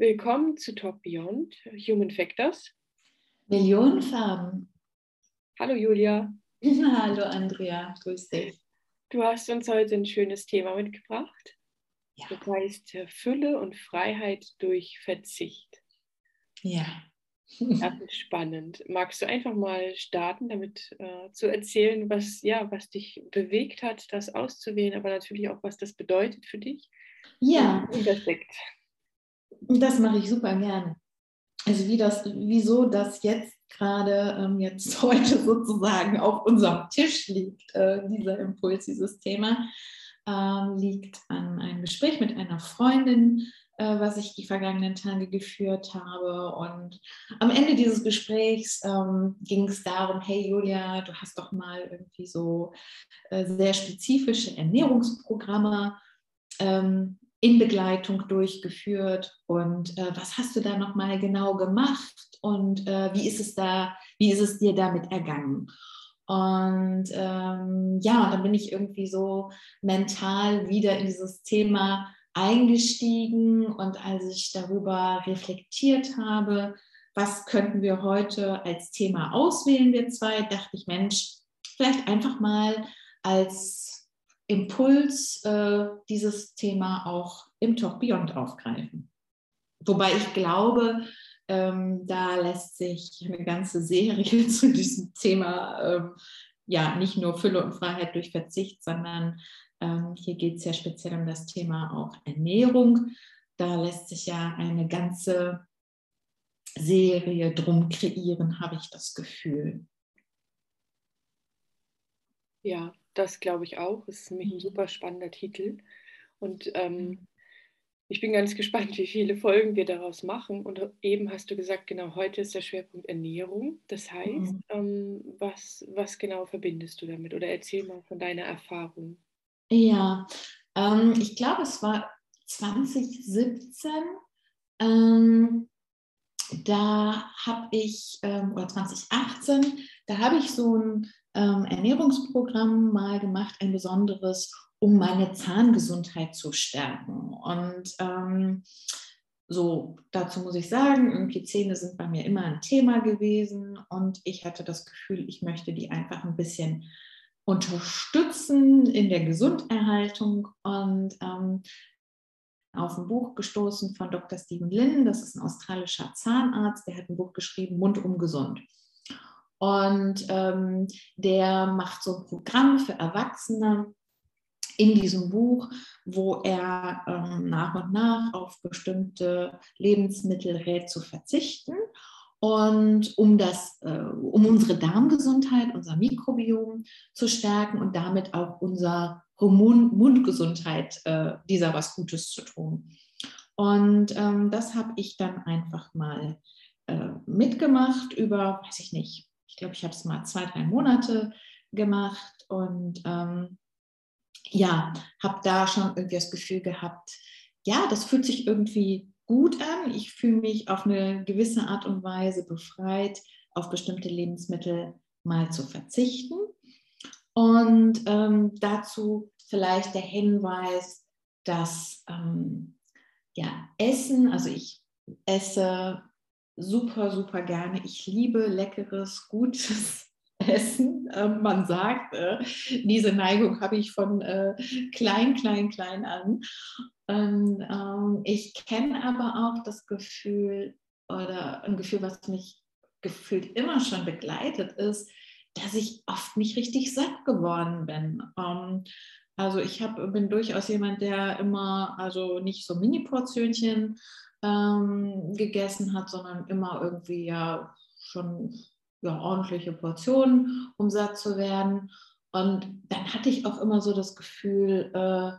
Willkommen zu Talk Beyond Human Factors. Millionen Farben. Hallo Julia. Hallo Andrea, grüß dich. Du hast uns heute ein schönes Thema mitgebracht. Ja. Das heißt äh, Fülle und Freiheit durch Verzicht. Ja. Das ist spannend. Magst du einfach mal starten, damit äh, zu erzählen, was, ja, was dich bewegt hat, das auszuwählen, aber natürlich auch, was das bedeutet für dich? Ja. Und das steckt. Das mache ich super gerne. Also wie das, wieso das jetzt gerade ähm, jetzt heute sozusagen auf unserem Tisch liegt, äh, dieser Impuls, dieses Thema, ähm, liegt an einem Gespräch mit einer Freundin, äh, was ich die vergangenen Tage geführt habe. Und am Ende dieses Gesprächs ähm, ging es darum, hey Julia, du hast doch mal irgendwie so äh, sehr spezifische Ernährungsprogramme ähm, in Begleitung durchgeführt. Und äh, was hast du da noch mal genau gemacht? Und äh, wie ist es da, wie ist es dir damit ergangen? Und ähm, ja, dann bin ich irgendwie so mental wieder in dieses Thema eingestiegen. Und als ich darüber reflektiert habe, was könnten wir heute als Thema auswählen, wir zwei, dachte ich, Mensch, vielleicht einfach mal als Impuls äh, dieses Thema auch im Talk Beyond aufgreifen. Wobei ich glaube, ähm, da lässt sich eine ganze Serie zu diesem Thema, ähm, ja, nicht nur Fülle und Freiheit durch Verzicht, sondern ähm, hier geht es ja speziell um das Thema auch Ernährung. Da lässt sich ja eine ganze Serie drum kreieren, habe ich das Gefühl. Ja, das glaube ich auch. Es ist nämlich ein mhm. super spannender Titel. Und ähm, ich bin ganz gespannt, wie viele Folgen wir daraus machen. Und eben hast du gesagt, genau heute ist der Schwerpunkt Ernährung. Das heißt, mhm. ähm, was, was genau verbindest du damit? Oder erzähl mal von deiner Erfahrung. Ja, ähm, ich glaube, es war 2017. Ähm, da habe ich, ähm, oder 2018, da habe ich so ein ähm, Ernährungsprogramm mal gemacht, ein besonderes, um meine Zahngesundheit zu stärken. Und ähm, so, dazu muss ich sagen, irgendwie Zähne sind bei mir immer ein Thema gewesen und ich hatte das Gefühl, ich möchte die einfach ein bisschen unterstützen in der Gesunderhaltung und ähm, auf ein Buch gestoßen von Dr. Stephen Lin, das ist ein australischer Zahnarzt, der hat ein Buch geschrieben, Mundum gesund. Und ähm, der macht so ein Programm für Erwachsene in diesem Buch, wo er ähm, nach und nach auf bestimmte Lebensmittel rät zu verzichten. Und um, das, äh, um unsere Darmgesundheit, unser Mikrobiom zu stärken und damit auch unser Mundgesundheit, äh, dieser was Gutes zu tun. Und ähm, das habe ich dann einfach mal äh, mitgemacht über, weiß ich nicht, glaube, ich habe es mal zwei, drei Monate gemacht und ähm, ja, habe da schon irgendwie das Gefühl gehabt, ja, das fühlt sich irgendwie gut an. Ich fühle mich auf eine gewisse Art und Weise befreit, auf bestimmte Lebensmittel mal zu verzichten. Und ähm, dazu vielleicht der Hinweis, dass ähm, ja, Essen, also ich esse super, super gerne. Ich liebe leckeres, gutes Essen. Ähm, man sagt, äh, diese Neigung habe ich von äh, klein, klein, klein an. Und, ähm, ich kenne aber auch das Gefühl oder ein Gefühl, was mich gefühlt immer schon begleitet ist, dass ich oft nicht richtig satt geworden bin. Also ich hab, bin durchaus jemand, der immer, also nicht so Mini-Portionchen ähm, gegessen hat, sondern immer irgendwie ja schon ja, ordentliche Portionen, um satt zu werden. Und dann hatte ich auch immer so das Gefühl, äh,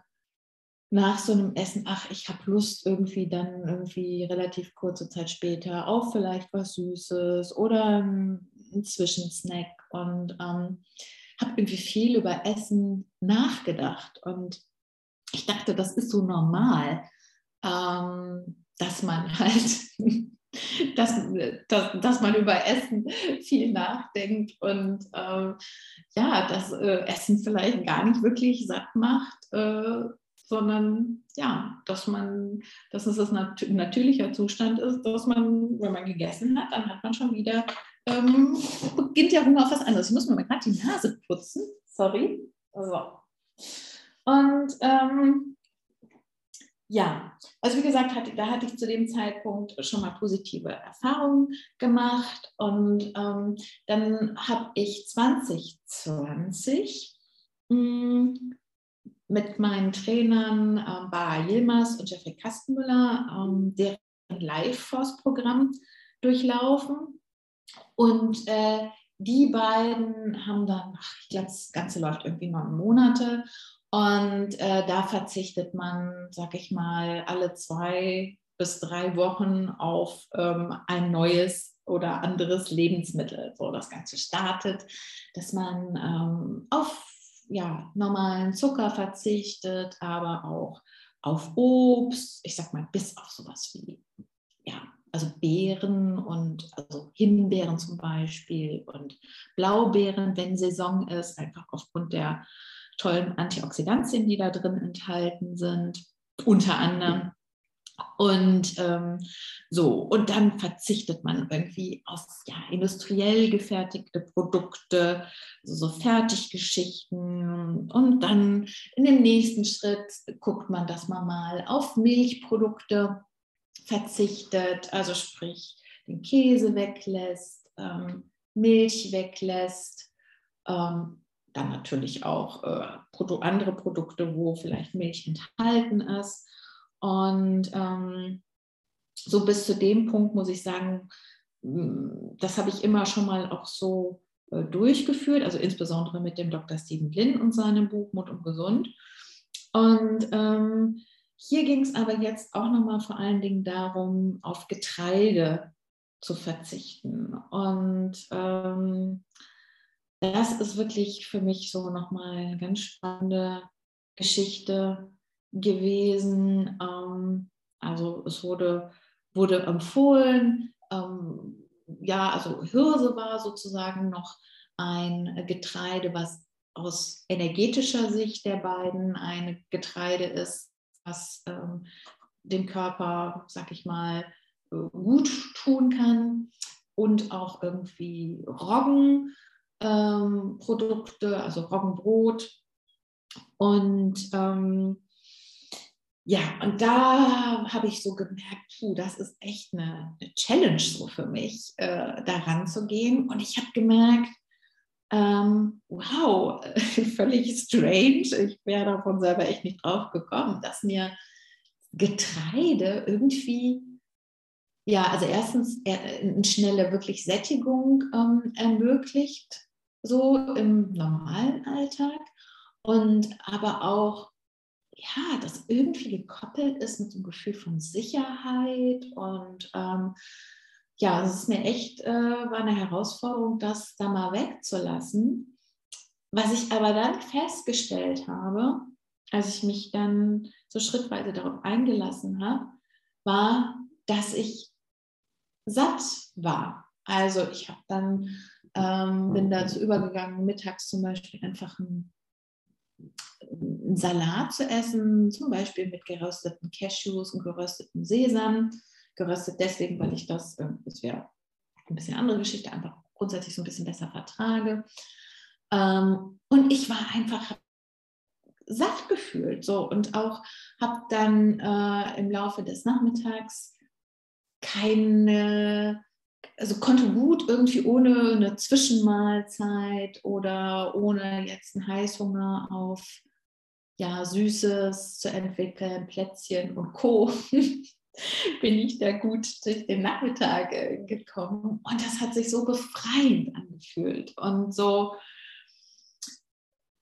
nach so einem Essen, ach, ich habe Lust irgendwie dann irgendwie relativ kurze Zeit später auf vielleicht was Süßes oder einen Zwischensnack und ähm, habe irgendwie viel über Essen nachgedacht und ich dachte, das ist so normal. Ähm, dass man halt, dass, dass, dass man über Essen viel nachdenkt und äh, ja, dass äh, Essen vielleicht gar nicht wirklich satt macht, äh, sondern ja, dass man, dass es ein nat natürlicher Zustand ist, dass man, wenn man gegessen hat, dann hat man schon wieder, ähm, beginnt der Hunger auf was anderes. Ich muss mir mal gerade die Nase putzen. Sorry. So. Und ähm, ja, also wie gesagt, hatte, da hatte ich zu dem Zeitpunkt schon mal positive Erfahrungen gemacht und ähm, dann habe ich 2020 mh, hm, mit meinen Trainern äh, Bar Yilmaz und Jeffrey Kastenmüller ähm, deren Live-Force-Programm durchlaufen und äh, die beiden haben dann, ach, ich glaube, das Ganze läuft irgendwie neun Monate und äh, da verzichtet man, sag ich mal, alle zwei bis drei Wochen auf ähm, ein neues oder anderes Lebensmittel. So das Ganze startet, dass man ähm, auf ja, normalen Zucker verzichtet, aber auch auf Obst, ich sag mal, bis auf sowas wie, ja, also Beeren und also Himbeeren zum Beispiel und Blaubeeren, wenn Saison ist, einfach aufgrund der tollen Antioxidantien, die da drin enthalten sind, unter anderem. Und ähm, so, und dann verzichtet man irgendwie auf ja, industriell gefertigte Produkte, also so Fertiggeschichten. Und dann in dem nächsten Schritt guckt man, dass man mal auf Milchprodukte verzichtet, also sprich den Käse weglässt, ähm, Milch weglässt, ähm, dann natürlich auch äh, andere Produkte, wo vielleicht Milch enthalten ist. Und ähm, so bis zu dem Punkt muss ich sagen, mm, das habe ich immer schon mal auch so äh, durchgeführt, also insbesondere mit dem Dr. Stephen Lin und seinem Buch Mut und Gesund. Und ähm, hier ging es aber jetzt auch nochmal vor allen Dingen darum, auf Getreide zu verzichten. Und ähm, das ist wirklich für mich so nochmal eine ganz spannende Geschichte gewesen. Ähm, also es wurde, wurde empfohlen, ähm, ja, also Hirse war sozusagen noch ein Getreide, was aus energetischer Sicht der beiden ein Getreide ist, was ähm, dem Körper, sag ich mal, gut tun kann. Und auch irgendwie Roggen, ähm, also Roggenbrot. Und ähm, ja, und da habe ich so gemerkt, puh, das ist echt eine, eine Challenge so für mich, äh, daran zu gehen. Und ich habe gemerkt, ähm, wow, völlig strange. Ich wäre davon selber echt nicht drauf gekommen, dass mir Getreide irgendwie ja, also erstens äh, eine schnelle wirklich Sättigung ähm, ermöglicht so im normalen Alltag und aber auch, ja, das irgendwie gekoppelt ist mit einem Gefühl von Sicherheit und ähm, ja, es ist mir echt, äh, war eine Herausforderung, das da mal wegzulassen. Was ich aber dann festgestellt habe, als ich mich dann so schrittweise darauf eingelassen habe, war, dass ich satt war. Also ich habe dann ähm, bin dazu übergegangen, mittags zum Beispiel einfach einen, einen Salat zu essen, zum Beispiel mit gerösteten Cashews und gerösteten Sesam. Geröstet deswegen, weil ich das, das wäre ein bisschen andere Geschichte, einfach grundsätzlich so ein bisschen besser vertrage. Ähm, und ich war einfach satt gefühlt so und auch habe dann äh, im Laufe des Nachmittags keine also konnte gut irgendwie ohne eine Zwischenmahlzeit oder ohne jetzt einen Heißhunger auf ja, Süßes zu entwickeln, Plätzchen und Co. bin ich da gut durch den Nachmittag äh, gekommen. Und das hat sich so befreiend angefühlt. Und so,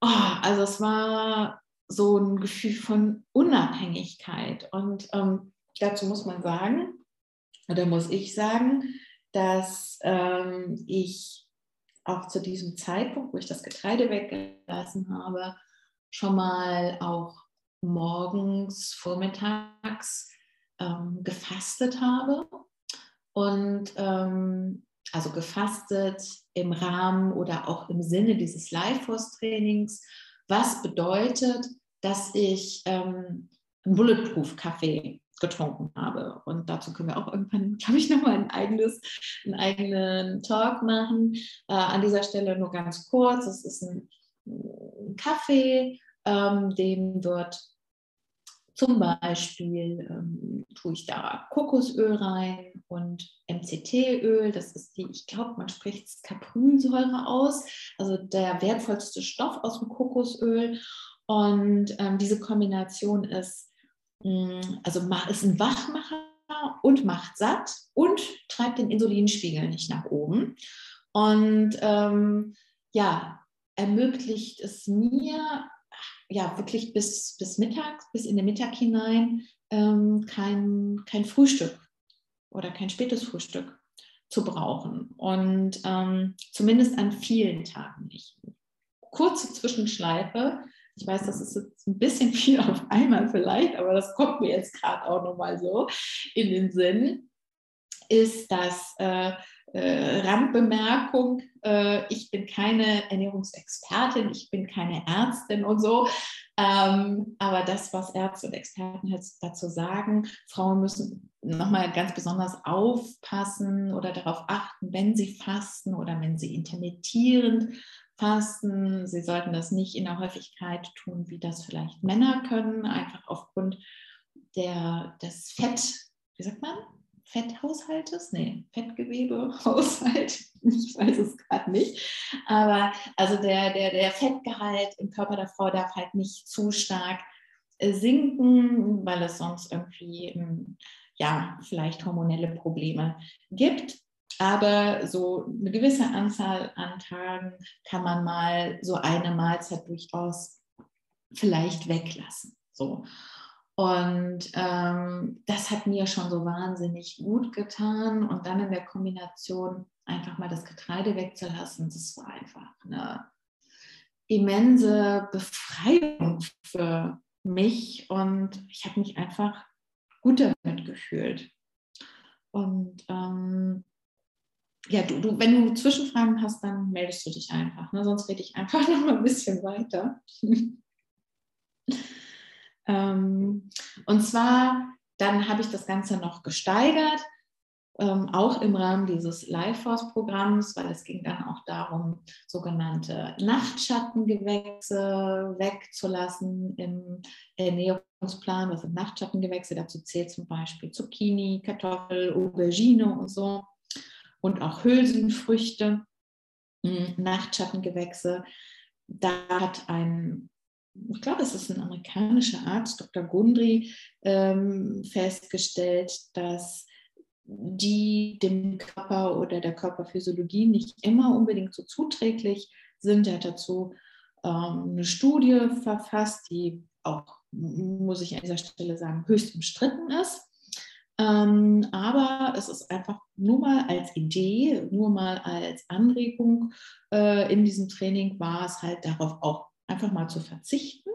oh, also es war so ein Gefühl von Unabhängigkeit. Und ähm, dazu muss man sagen, oder muss ich sagen, dass ähm, ich auch zu diesem Zeitpunkt, wo ich das Getreide weggelassen habe, schon mal auch morgens, vormittags ähm, gefastet habe. Und ähm, also gefastet im Rahmen oder auch im Sinne dieses Life Force Trainings, was bedeutet, dass ich ähm, einen Bulletproof-Kaffee getrunken habe. Und dazu können wir auch irgendwann, glaube ich, nochmal ein eigenes, einen eigenen Talk machen. Äh, an dieser Stelle nur ganz kurz. Es ist ein, ein Kaffee, ähm, dem wird zum Beispiel ähm, tue ich da Kokosöl rein und MCT-Öl. Das ist die, ich glaube, man spricht Caprylsäure aus, also der wertvollste Stoff aus dem Kokosöl. Und ähm, diese Kombination ist, mh, mm, also ist ein Wachmacher und macht satt und treibt den Insulinspiegel nicht nach oben. Und ähm, ja, ermöglicht es mir ja wirklich bis, bis Mittag, bis in den Mittag hinein ähm, kein, kein Frühstück oder kein spätes Frühstück zu brauchen. Und ähm, zumindest an vielen Tagen nicht. Kurze Zwischenschleife. Ich weiß, das ist jetzt ein bisschen viel auf einmal vielleicht, aber das kommt mir jetzt gerade auch nochmal so in den Sinn, ist, dass äh, äh, Randbemerkung, äh, ich bin keine Ernährungsexpertin, ich bin keine Ärztin und so. Ähm, aber das, was Ärzte und Experten dazu sagen, Frauen müssen nochmal ganz besonders aufpassen oder darauf achten, wenn sie fasten oder wenn sie intermittierend fasten. Sie sollten das nicht in der Häufigkeit tun, wie das vielleicht Männer können, einfach aufgrund der, des Fett, wie sagt man, Fetthaushaltes? Nee, Fettgewebehaushalt. Ich weiß es gerade nicht. Aber also der, der, der Fettgehalt im Körper der Frau darf halt nicht zu stark äh, sinken, weil es sonst irgendwie hm, ja, vielleicht hormonelle Probleme gibt. Aber so eine gewisse Anzahl an Tagen kann man mal so eine Mahlzeit durchaus vielleicht weglassen. So. Und ähm, das hat mir schon so wahnsinnig gut getan. Und dann in der Kombination einfach mal das Getreide wegzulassen, das war einfach eine immense Befreiung für mich. Und ich habe mich einfach gut damit gefühlt. Und ähm, ja, du, du, wenn du Zwischenfragen hast, dann meldest du dich einfach. Ne? Sonst rede ich einfach noch mal ein bisschen weiter. Ähm, und zwar, dann habe ich das Ganze noch gesteigert, ähm, auch im Rahmen dieses Life-Force-Programms, weil es ging dann auch darum, sogenannte Nachtschattengewächse wegzulassen im Ernährungsplan. Was sind Nachtschattengewächse? Dazu zählt zum Beispiel Zucchini, Kartoffel, Aubergine und so. Und auch Hülsenfrüchte, hm, Nachtschattengewächse. Da hat ein ich glaube, es ist ein amerikanischer Arzt, Dr. Gundry, ähm, festgestellt, dass die dem Körper oder der Körperphysiologie nicht immer unbedingt so zuträglich sind. Er hat dazu ähm, eine Studie verfasst, die auch, muss ich an dieser Stelle sagen, höchst umstritten ist. Ähm, aber es ist einfach nur mal als Idee, nur mal als Anregung äh, in diesem Training war es halt darauf auch einfach mal zu verzichten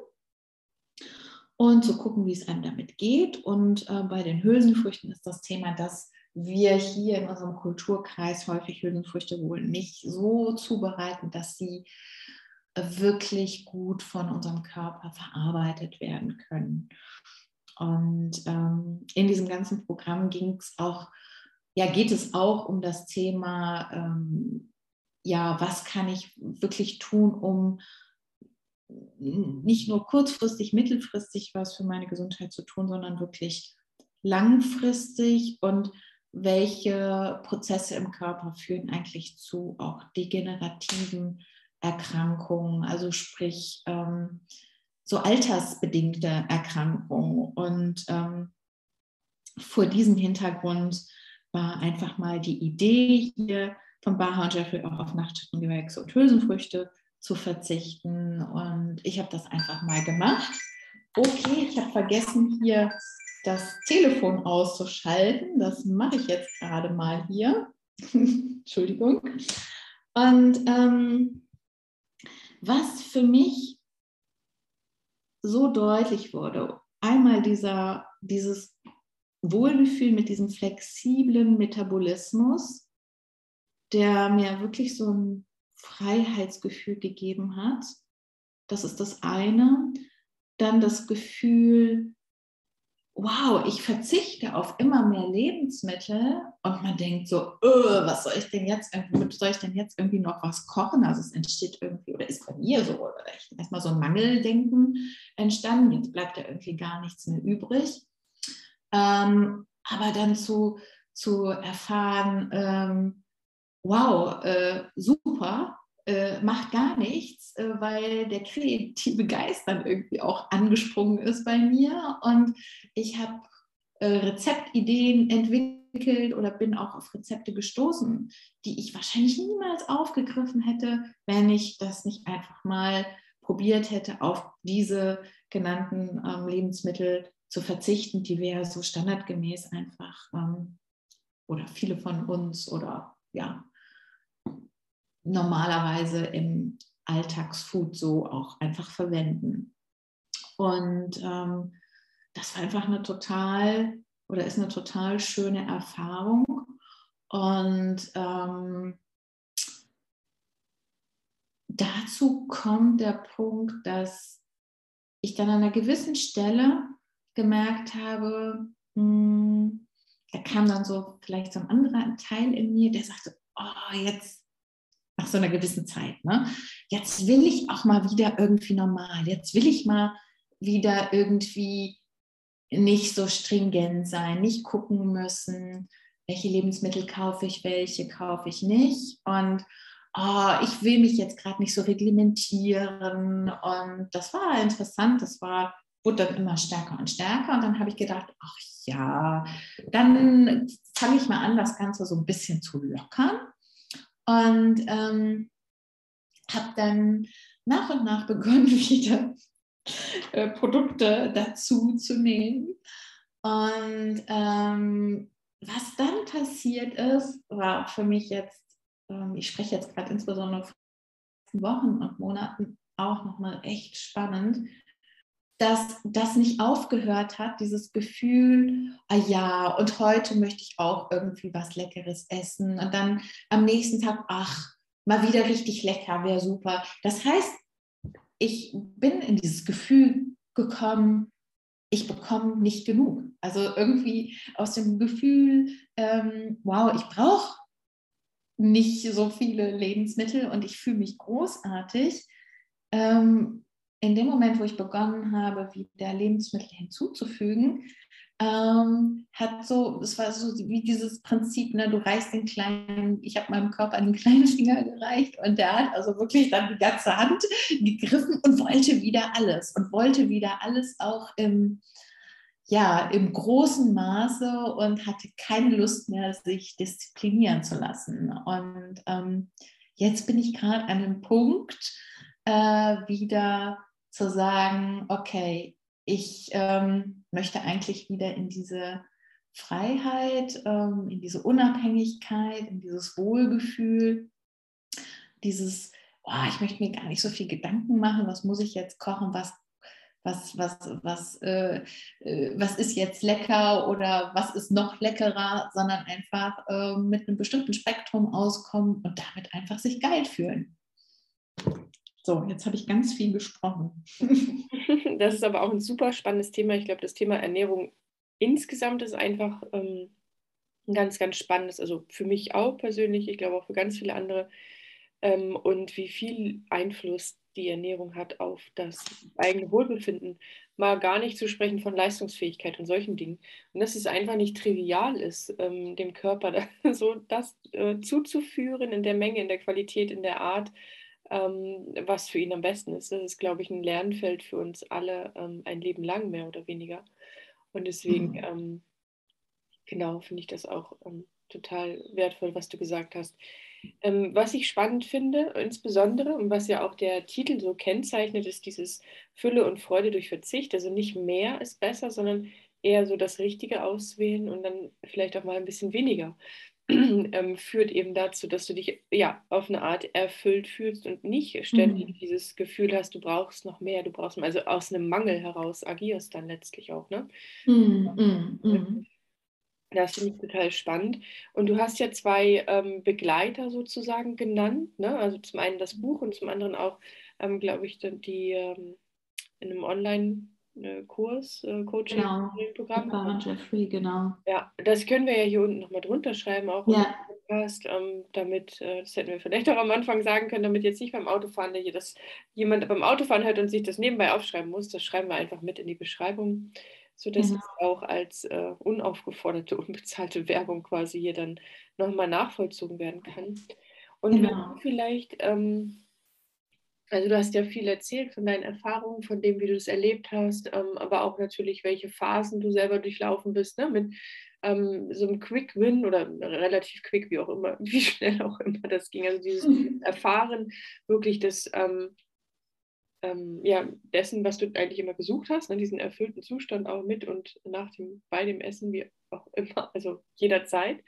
und zu gucken, wie es einem damit geht. Und äh, bei den Hülsenfrüchten ist das Thema, dass wir hier in unserem Kulturkreis häufig Hülsenfrüchte wohl nicht so zubereiten, dass sie äh, wirklich gut von unserem Körper verarbeitet werden können. Und ähm, in diesem ganzen Programm ging es auch, ja, geht es auch um das Thema, ähm, ja, was kann ich wirklich tun, um nicht nur kurzfristig, mittelfristig was für meine Gesundheit zu tun, sondern wirklich langfristig und welche Prozesse im Körper führen eigentlich zu auch degenerativen Erkrankungen, also sprich ähm, so altersbedingte Erkrankungen. Und ähm, vor diesem Hintergrund war einfach mal die Idee hier von Baha und Jeffrey auch auf Nachtschattengewächse und Hülsenfrüchte zu verzichten. Und ich habe das einfach mal gemacht. Okay, ich habe vergessen, hier das Telefon auszuschalten. Das mache ich jetzt gerade mal hier. Entschuldigung. Und ähm, was für mich so deutlich wurde, einmal dieser, dieses Wohlgefühl mit diesem flexiblen Metabolismus, der mir wirklich so ein Freiheitsgefühl gegeben hat. Das ist das eine. dann das Gefühl, wow, ich verzichte auf immer mehr Lebensmittel und man denkt so, öh, was soll ich denn jetzt, soll ich denn jetzt irgendwie noch was kochen? Also es entsteht irgendwie, oder ist bei mir so, oder erstmal so ein Mangeldenken entstanden, jetzt bleibt ja irgendwie gar nichts mehr übrig. Ähm, aber dann zu, zu erfahren, ähm, wow, äh, super, äh, macht gar nichts, äh, weil der kreative Geist dann irgendwie auch angesprungen ist bei mir. Und ich habe äh, Rezeptideen entwickelt oder bin auch auf Rezepte gestoßen, die ich wahrscheinlich niemals aufgegriffen hätte, wenn ich das nicht einfach mal probiert hätte, auf diese genannten ähm, Lebensmittel zu verzichten, die wir ja so standardgemäß einfach ähm, oder viele von uns oder ja normalerweise im Alltagsfood so auch einfach verwenden. Und ähm, das war einfach eine total oder ist eine total schöne Erfahrung. Und ähm, dazu kommt der Punkt, dass ich dann an einer gewissen Stelle gemerkt habe, mh, hm, da kam dann so vielleicht so ein anderer Teil in mir, der sagte, oh, jetzt nach so einer gewissen Zeit. Ne? Jetzt will ich auch mal wieder irgendwie normal. Jetzt will ich mal wieder irgendwie nicht so stringent sein, nicht gucken müssen, welche Lebensmittel kaufe ich, welche kaufe ich nicht. Und oh, ich will mich jetzt gerade nicht so reglementieren. Und das war interessant. Das war, wurde dann immer stärker und stärker. Und dann habe ich gedacht, ach ja, dann fange ich mal an, das Ganze so ein bisschen zu lockern und ähm, habe dann nach und nach begonnen, wieder äh, Produkte dazu zu nehmen. Und ähm, was dann passiert ist, war für mich jetzt, ähm, ich spreche jetzt gerade insbesondere von Wochen und Monaten auch nochmal echt spannend, dass das nicht aufgehört hat, dieses Gefühl, ah ja, und heute möchte ich auch irgendwie was Leckeres essen und dann am nächsten Tag, ach, mal wieder richtig lecker, wäre super. Das heißt, ich bin in dieses Gefühl gekommen, ich bekomme nicht genug. Also irgendwie aus dem Gefühl, ähm, wow, ich brauche nicht so viele Lebensmittel und ich fühle mich großartig. Ähm, in dem Moment, wo ich begonnen habe, wieder Lebensmittel hinzuzufügen, ähm, hat so, es war so wie dieses Prinzip, ne, du reichst den kleinen, ich habe meinem Körper einen kleinen Finger gereicht und der hat also wirklich dann die ganze Hand gegriffen und wollte wieder alles und wollte wieder alles auch im, ja, im großen Maße und hatte keine Lust mehr, sich disziplinieren zu lassen. Und ähm, jetzt bin ich gerade an einem Punkt, äh, wieder zu sagen, okay, ich ähm, möchte eigentlich wieder in diese Freiheit, ähm, in diese Unabhängigkeit, in dieses Wohlgefühl, dieses, oh, ich möchte mir gar nicht so viel Gedanken machen, was muss ich jetzt kochen, was, was, was, was, äh, äh, was ist jetzt lecker oder was ist noch leckerer, sondern einfach äh, mit einem bestimmten Spektrum auskommen und damit einfach sich geil fühlen. So, jetzt habe ich ganz viel gesprochen. Das ist aber auch ein super spannendes Thema. Ich glaube, das Thema Ernährung insgesamt ist einfach ähm, ein ganz, ganz spannendes. Also für mich auch persönlich, ich glaube auch für ganz viele andere. Ähm, und wie viel Einfluss die Ernährung hat auf das eigene Wohlbefinden. Mal gar nicht zu sprechen von Leistungsfähigkeit und solchen Dingen. Und dass es einfach nicht trivial ist, ähm, dem Körper da, so das äh, zuzuführen in der Menge, in der Qualität, in der Art ähm, was für ihn am besten ist. Das ist, glaube ich, ein Lernfeld für uns alle ähm, ein Leben lang, mehr oder weniger. Und deswegen, mhm. ähm, genau, finde ich das auch ähm, total wertvoll, was du gesagt hast. Ähm, was ich spannend finde, insbesondere, und was ja auch der Titel so kennzeichnet, ist dieses Fülle und Freude durch Verzicht. Also nicht mehr ist besser, sondern eher so das Richtige auswählen und dann vielleicht auch mal ein bisschen weniger. ähm, führt eben dazu, dass du dich ja auf eine Art erfüllt fühlst und nicht ständig mhm. dieses Gefühl hast, du brauchst noch mehr, du brauchst mehr, also aus einem Mangel heraus agierst dann letztlich auch, ne? Mhm. Mhm. Das finde ich total spannend. Und du hast ja zwei ähm, Begleiter sozusagen genannt, ne? Also zum einen das Buch und zum anderen auch, ähm, glaube ich, die, ähm, in einem Online-Kurs, äh, Coaching, genau. Programm. Jeffrey, genau. Ja, das können wir ja hier unten nochmal drunter schreiben, auch ja. Podcast, ähm, damit, äh, das hätten wir vielleicht auch am Anfang sagen können, damit jetzt nicht beim Autofahren, dass jemand beim Autofahren hört und sich das nebenbei aufschreiben muss, das schreiben wir einfach mit in die Beschreibung, sodass genau. es auch als äh, unaufgeforderte, unbezahlte Werbung quasi hier dann nochmal nachvollzogen werden kann. Und genau. wenn du vielleicht, ähm, also du hast ja viel erzählt von deinen Erfahrungen, von dem, wie du es erlebt hast, ähm, aber auch natürlich, welche Phasen du selber durchlaufen bist, ne? mit ähm, so einem Quick Win oder relativ quick, wie auch immer, wie schnell auch immer das ging. Also dieses mhm. Erfahren wirklich des, ähm, ähm, ja, dessen, was du eigentlich immer gesucht hast, ne, diesen erfüllten Zustand auch mit und nach dem, bei dem Essen, wie auch immer, also jederzeit.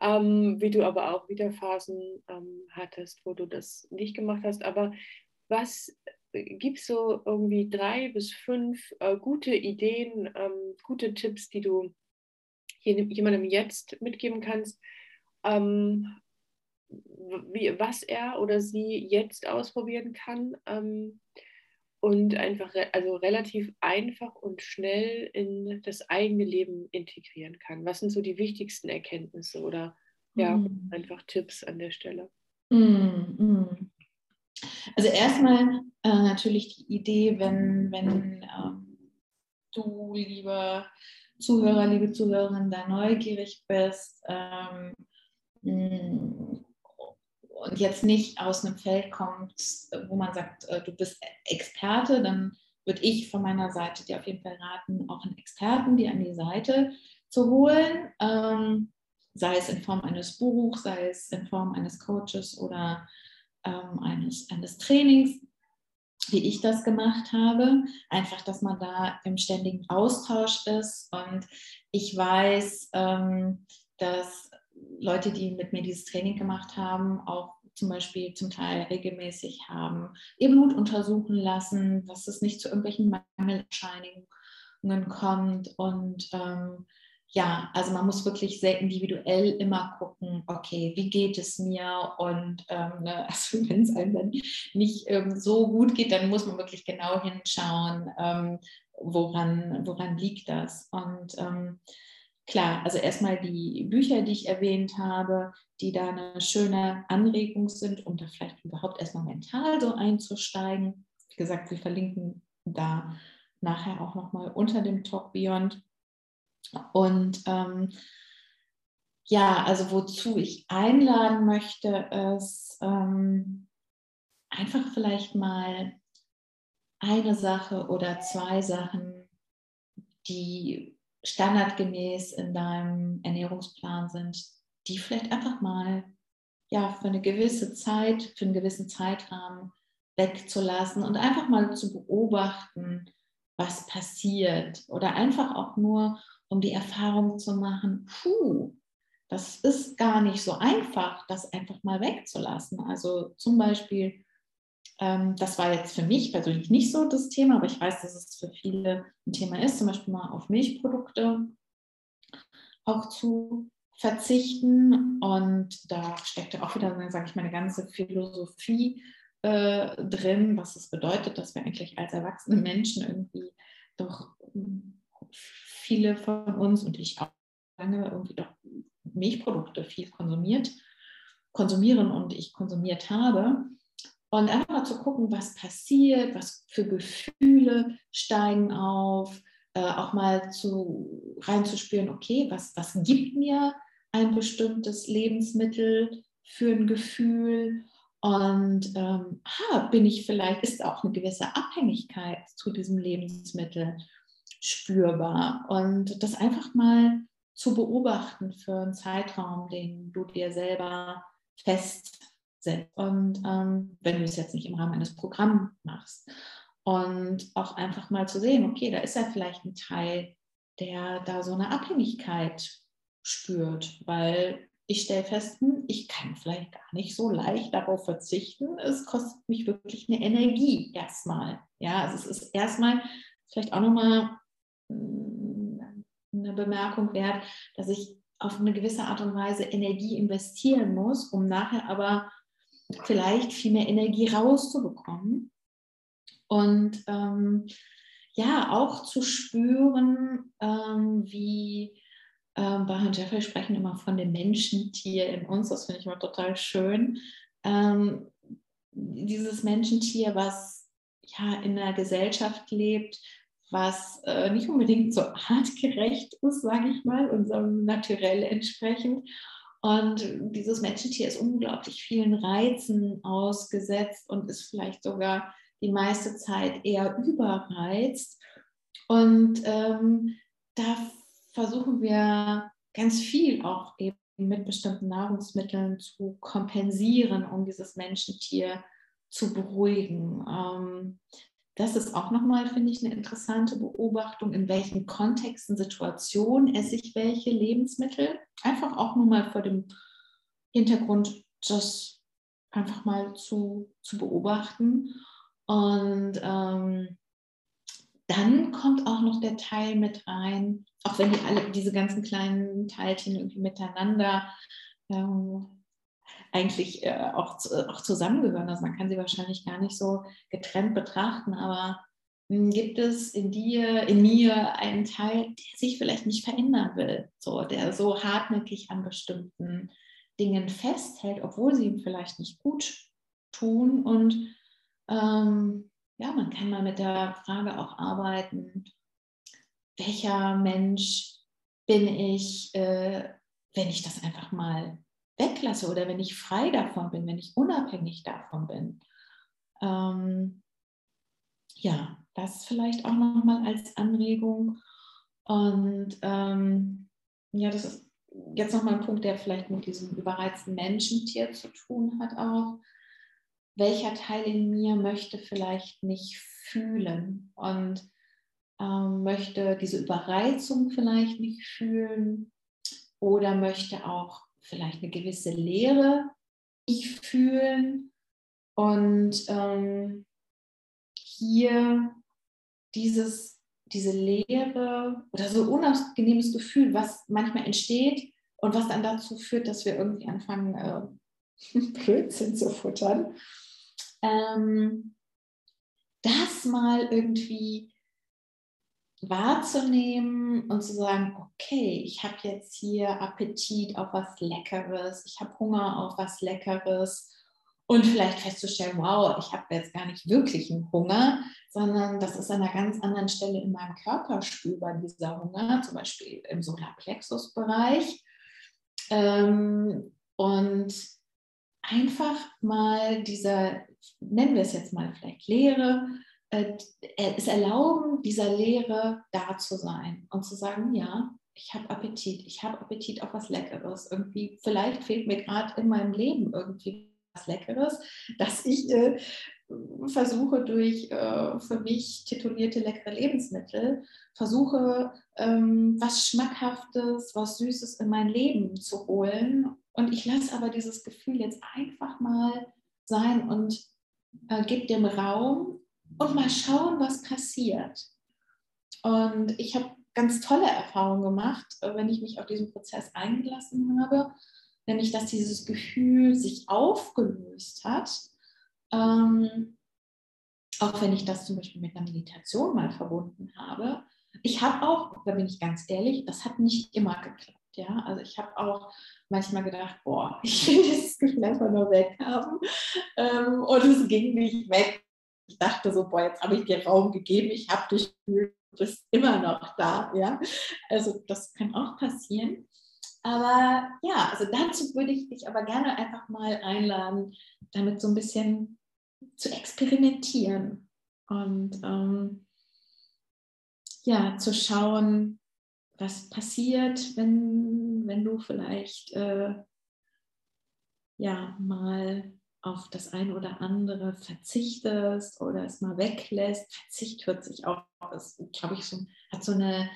Ähm, wie du aber auch wieder Phasen ähm, hattest, wo du das nicht gemacht hast. Aber was gibt es so irgendwie drei bis fünf äh, gute Ideen, ähm, gute Tipps, die du jemandem jetzt mitgeben kannst, ähm, wie, was er oder sie jetzt ausprobieren kann ähm, und einfach re also relativ einfach und schnell in das eigene Leben integrieren kann. Was sind so die wichtigsten Erkenntnisse oder ja, mm. einfach Tipps an der Stelle? Mm, Also erstmal äh, natürlich die Idee, wenn, wenn ähm, du, lieber Zuhörer, liebe Zuhörerin, da neugierig bist ähm, mm, und jetzt nicht aus einem Feld kommt, wo man sagt, äh, du bist Experte, dann würde ich von meiner Seite dir auf jeden Fall raten, auch einen Experten dir an die Seite zu holen, ähm, sei es in Form eines Buchs, sei es in Form eines Coaches oder ähm, eines, eines Trainings wie ich das gemacht habe. Einfach, dass man da im ständigen Austausch ist. Und ich weiß, ähm, dass Leute, die mit mir dieses Training gemacht haben, auch zum Beispiel zum Teil regelmäßig haben ihr Blut untersuchen lassen, dass es nicht zu irgendwelchen Mangelerscheinungen kommt und ähm, ja, also man muss wirklich sehr individuell immer gucken, okay, wie geht es mir? Und ähm, ne, also wenn es einem dann nicht ähm, so gut geht, dann muss man wirklich genau hinschauen, ähm, woran, woran liegt das. Und ähm, klar, also erstmal die Bücher, die ich erwähnt habe, die da eine schöne Anregung sind, um da vielleicht überhaupt erstmal mental so einzusteigen. Wie gesagt, wir verlinken da nachher auch nochmal unter dem Talk Beyond und ähm, ja, also wozu ich einladen möchte, ist ähm, einfach vielleicht mal eine Sache oder zwei Sachen, die standardgemäß in deinem Ernährungsplan sind, die vielleicht einfach mal ja, für eine gewisse Zeit, für einen gewissen Zeitrahmen wegzulassen und einfach mal zu beobachten, was passiert. Oder einfach auch nur, um die Erfahrung zu machen, puh, das ist gar nicht so einfach, das einfach mal wegzulassen. Also zum Beispiel, ähm, das war jetzt für mich persönlich nicht so das Thema, aber ich weiß, dass es für viele ein Thema ist, zum Beispiel mal auf Milchprodukte auch zu verzichten. Und da steckt auch wieder, sage ich, meine ganze Philosophie äh, drin, was es bedeutet, dass wir eigentlich als erwachsene Menschen irgendwie doch viele von uns und ich auch lange irgendwie doch Milchprodukte viel konsumiert, konsumieren und ich konsumiert habe. Und einfach mal zu gucken, was passiert, was für Gefühle steigen auf, äh, auch mal zu, reinzuspüren, okay, was, was gibt mir ein bestimmtes Lebensmittel für ein Gefühl und ähm, ha, bin ich vielleicht, ist auch eine gewisse Abhängigkeit zu diesem Lebensmittel spürbar. Und das einfach mal zu beobachten für einen Zeitraum, den du dir selber festsetzt. Und ähm, wenn du es jetzt nicht im Rahmen eines Programms machst. Und auch einfach mal zu sehen, okay, da ist ja vielleicht ein Teil, der da so eine Abhängigkeit spürt, weil ich stelle fest, hm, ich kann vielleicht gar nicht so leicht darauf verzichten. Es kostet mich wirklich eine Energie erstmal. Ja, also es ist erstmal vielleicht auch nochmal eine Bemerkung wert, dass ich auf eine gewisse Art und Weise Energie investieren muss, um nachher aber vielleicht viel mehr Energie rauszubekommen. Und ähm, ja, auch zu spüren, ähm, wie ähm, bei Herrn Jeffrey sprechen immer von dem Menschentier in uns, das finde ich immer total schön. Ähm, dieses Menschentier, was ja in einer Gesellschaft lebt, was äh, nicht unbedingt so artgerecht ist, sage ich mal, unserem Naturell entsprechend. Und dieses Menschentier ist unglaublich vielen Reizen ausgesetzt und ist vielleicht sogar die meiste Zeit eher überreizt. Und ähm, da versuchen wir ganz viel auch eben mit bestimmten Nahrungsmitteln zu kompensieren, um dieses Menschentier zu beruhigen. Ähm, das ist auch nochmal, finde ich, eine interessante Beobachtung, in welchen Kontexten, Situationen esse ich welche Lebensmittel. Einfach auch nur mal vor dem Hintergrund, das einfach mal zu, zu beobachten. Und ähm, dann kommt auch noch der Teil mit rein, auch wenn die alle diese ganzen kleinen Teilchen irgendwie miteinander ähm, eigentlich äh, auch, auch zusammengehören. Also man kann sie wahrscheinlich gar nicht so getrennt betrachten, aber hm, gibt es in dir, in mir einen Teil, der sich vielleicht nicht verändern will, so, der so hartnäckig an bestimmten Dingen festhält, obwohl sie ihm vielleicht nicht gut tun. Und ähm, ja, man kann mal mit der Frage auch arbeiten, welcher Mensch bin ich, äh, wenn ich das einfach mal weglasse oder wenn ich frei davon bin, wenn ich unabhängig davon bin. Ähm, ja, das vielleicht auch nochmal als Anregung. Und ähm, ja, das ist jetzt nochmal ein Punkt, der vielleicht mit diesem überreizten Menschentier zu tun hat auch. Welcher Teil in mir möchte vielleicht nicht fühlen und ähm, möchte diese Überreizung vielleicht nicht fühlen oder möchte auch vielleicht eine gewisse Leere nicht fühlen. Und ähm, hier dieses, diese Leere oder so unangenehmes Gefühl, was manchmal entsteht und was dann dazu führt, dass wir irgendwie anfangen, äh, Blödsinn zu futtern, ähm, das mal irgendwie wahrzunehmen und zu sagen, okay, ich habe jetzt hier Appetit auf was Leckeres, ich habe Hunger auf was Leckeres und vielleicht festzustellen, wow, ich habe jetzt gar nicht wirklich einen Hunger, sondern das ist an einer ganz anderen Stelle in meinem Körper spürbar, dieser Hunger, zum Beispiel im Solarplexus-Bereich. Ähm, und einfach mal dieser, nennen wir es jetzt mal vielleicht Leere, es erlauben, dieser Lehre da zu sein und zu sagen, ja, ich habe Appetit, ich habe Appetit auf was Leckeres. Irgendwie, vielleicht fehlt mir gerade in meinem Leben irgendwie was Leckeres, dass ich äh, versuche durch äh, für mich titulierte leckere Lebensmittel, versuche ähm, was Schmackhaftes, was Süßes in mein Leben zu holen. Und ich lasse aber dieses Gefühl jetzt einfach mal sein und äh, gebe dem Raum, und mal schauen, was passiert. Und ich habe ganz tolle Erfahrungen gemacht, äh, wenn ich mich auf diesen Prozess eingelassen habe, nämlich dass dieses Gefühl sich aufgelöst hat. Ähm, auch wenn ich das zum Beispiel mit einer Meditation mal verbunden habe. Ich habe auch, da bin ich ganz ehrlich, das hat nicht immer geklappt. Ja, also ich habe auch manchmal gedacht, boah, ich will dieses Gefühl einfach nur weghaben. Ähm, und es ging nicht weg ich dachte so, boah, jetzt habe ich dir Raum gegeben, ich habe dich gefühlt, du bist immer noch da. Ja? Also das kann auch passieren. Aber ja, also dazu würde ich dich aber gerne einfach mal einladen, damit so ein bisschen zu experimentieren und ähm, ja, zu schauen, was passiert, wenn, wenn du vielleicht äh, ja mal auf das eine oder andere verzichtest oder es mal weglässt. Verzicht hört sich auch, das glaube ich, so, hat so eine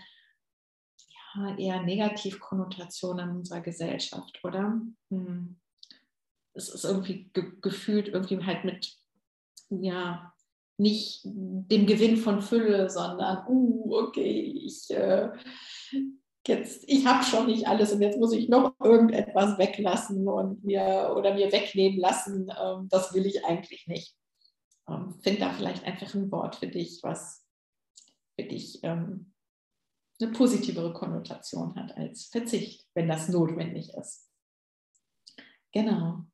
ja, eher Negativkonnotation in unserer Gesellschaft, oder? Hm. Es ist irgendwie ge gefühlt irgendwie halt mit, ja, nicht dem Gewinn von Fülle, sondern, uh, okay, ich äh, jetzt, ich habe schon nicht alles und jetzt muss ich noch irgendetwas weglassen und mir oder mir wegnehmen lassen. Ähm, das will ich eigentlich nicht. ähm, find da vielleicht einfach ein Wort für dich, was für dich ähm, eine positivere Konnotation hat als Verzicht, wenn das notwendig ist. Genau.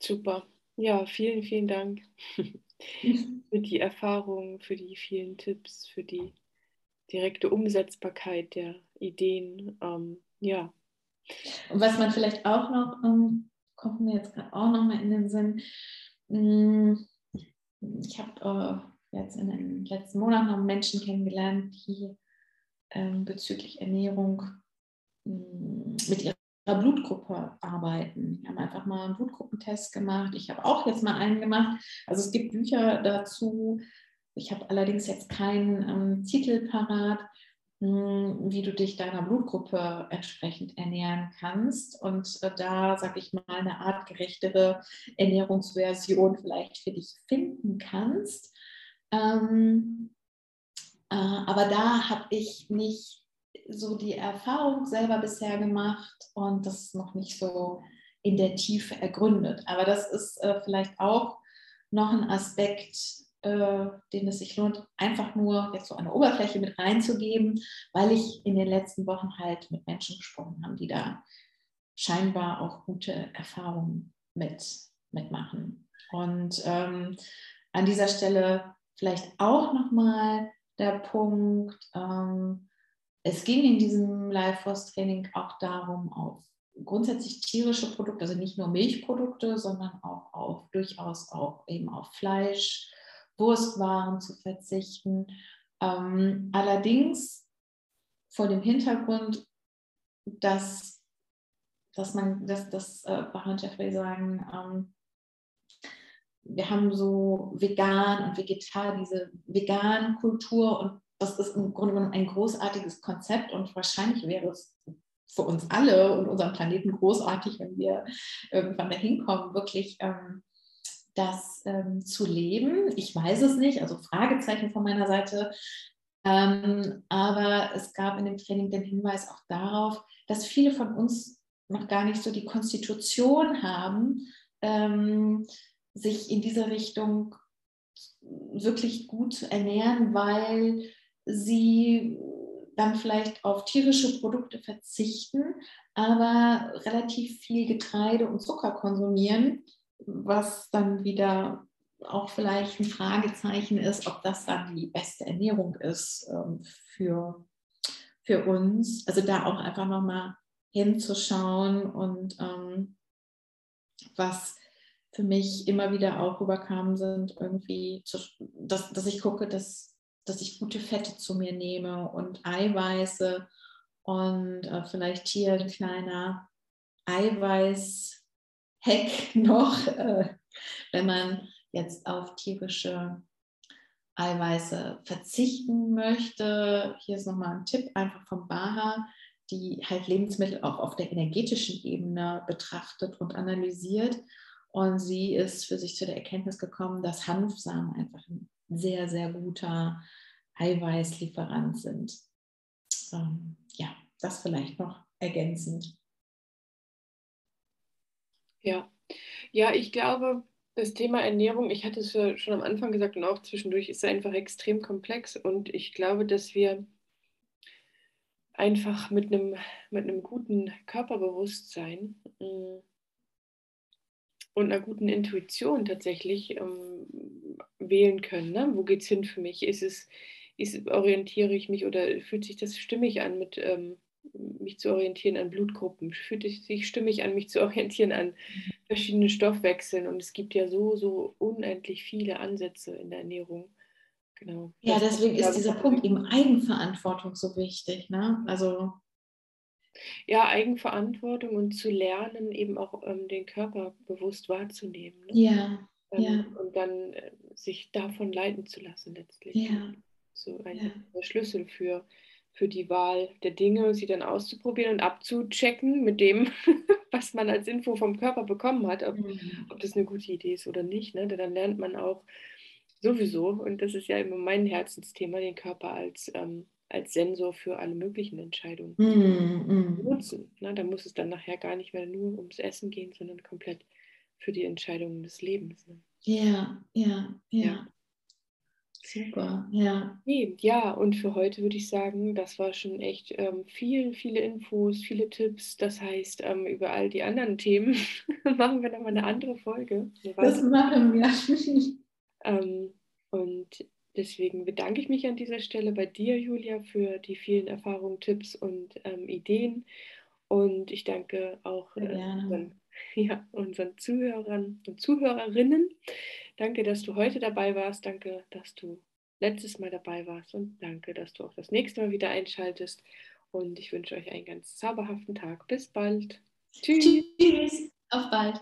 Super. Ja, vielen, vielen Dank für die Erfahrungen, für die vielen Tipps, für die direkte Umsetzbarkeit der Ideen. Ähm, ja. Und was man vielleicht auch noch, ähm, kommt mir jetzt gerade auch noch mal in den Sinn, hm, ich habe äh, jetzt in den letzten Monaten noch Menschen kennengelernt, die ähm, bezüglich Ernährung hm, mit ihrer Blutgruppe arbeiten. Wir haben einfach mal einen Blutgruppentest gemacht. Ich habe auch jetzt mal einen gemacht. Also es gibt Bücher dazu. Ich habe allerdings jetzt keinen ähm, Titel parat, hm, wie du dich deiner Blutgruppe entsprechend ernähren kannst. Und äh, da, sage ich mal, eine artgerechtere Ernährungsversion vielleicht für dich finden kannst. Ähm, äh, aber da habe ich nicht so die Erfahrung selber bisher gemacht und das noch nicht so in der Tiefe ergründet. Aber das ist äh, vielleicht auch noch ein Aspekt, äh, den es sich lohnt, einfach nur jetzt so eine Oberfläche mit reinzugeben, weil ich in den letzten Wochen halt mit Menschen gesprochen habe, die da scheinbar auch gute Erfahrungen mit, mitmachen. Und ähm, an dieser Stelle vielleicht auch nochmal der Punkt, ähm, es ging in diesem Life Force Training auch darum, auf grundsätzlich tierische Produkte, also nicht nur Milchprodukte, sondern auch auf durchaus auch eben auf Fleisch, Wurstwaren zu verzichten. Ähm, allerdings vor dem Hintergrund, dass, dass man, dass das äh, Jeffrey sagen, ähm, wir haben so vegan und vegetar, diese vegan Kultur und das ist im Grunde genommen ein großartiges Konzept und wahrscheinlich wäre es für uns alle und unseren Planeten großartig, wenn wir irgendwann dahin kommen, wirklich ähm, das ähm, zu leben. Ich weiß es nicht, also Fragezeichen von meiner Seite. Ähm, aber es gab in dem Training den Hinweis auch darauf, dass viele von uns noch gar nicht so die Konstitution haben, ähm, sich in diese Richtung wirklich gut zu ernähren, weil sie dann vielleicht auf tierische Produkte verzichten, aber relativ viel Getreide und Zucker konsumieren, was dann wieder auch vielleicht ein Fragezeichen ist, ob das dann die beste Ernährung ist ähm, für, für uns. Also da auch einfach nochmal hinzuschauen und ähm, was für mich immer wieder auch rüberkam, sind irgendwie, zu, dass, dass ich gucke, dass dass ich gute Fette zu mir nehme und Eiweiße und äh, vielleicht hier ein kleiner Eiweiß-Hack noch, äh, wenn man jetzt auf tierische Eiweiße verzichten möchte. Hier ist nochmal ein Tipp einfach vom Baha, die halt Lebensmittel auch auf der energetischen Ebene betrachtet und analysiert. Und sie ist für sich zu der Erkenntnis gekommen, dass Hanfsamen einfach ein sehr, sehr guter Eiweißlieferant sind. Ähm, ja, das vielleicht noch ergänzend. Ja, ja, ich glaube, das Thema Ernährung, ich hatte es schon am Anfang gesagt und auch zwischendurch, ist einfach extrem komplex und ich glaube, dass wir einfach mit einem, mit einem guten Körperbewusstsein mm, und einer guten Intuition tatsächlich ähm, wählen können. Ne? Wo geht es hin für mich? Ist es, ist, orientiere ich mich oder fühlt sich das stimmig an, mit ähm, mich zu orientieren an Blutgruppen? Fühlt sich stimmig an, mich zu orientieren an verschiedene Stoffwechseln? Und es gibt ja so, so unendlich viele Ansätze in der Ernährung. Genau. Ja, deswegen ist dieser Punkt eben Eigenverantwortung so wichtig. Ne? Also ja, Eigenverantwortung und zu lernen, eben auch ähm, den Körper bewusst wahrzunehmen. Ne? Ja, ähm, ja. Und dann äh, sich davon leiten zu lassen letztlich. Ja. So ein ja. Schlüssel für, für die Wahl der Dinge, sie dann auszuprobieren und abzuchecken mit dem, was man als Info vom Körper bekommen hat, ob, mhm. ob das eine gute Idee ist oder nicht. Ne? Dann lernt man auch sowieso, und das ist ja immer mein Herzensthema, den Körper als, ähm, als Sensor für alle möglichen Entscheidungen mm, nutzen. Ne? Da muss es dann nachher gar nicht mehr nur ums Essen gehen, sondern komplett für die Entscheidungen des Lebens. Ne? Ja, ja, ja, ja. Super, ja. Ja, und für heute würde ich sagen, das war schon echt ähm, viel, viele Infos, viele Tipps. Das heißt, ähm, über all die anderen Themen machen wir nochmal eine andere Folge. Das machen wir. ähm, und deswegen bedanke ich mich an dieser Stelle bei dir, Julia, für die vielen Erfahrungen, Tipps und ähm, Ideen. Und ich danke auch äh, ja, unseren Zuhörern und Zuhörerinnen. Danke, dass du heute dabei warst. Danke, dass du letztes Mal dabei warst. Und danke, dass du auch das nächste Mal wieder einschaltest. Und ich wünsche euch einen ganz zauberhaften Tag. Bis bald. Tschüss. Tschüss. Auf bald.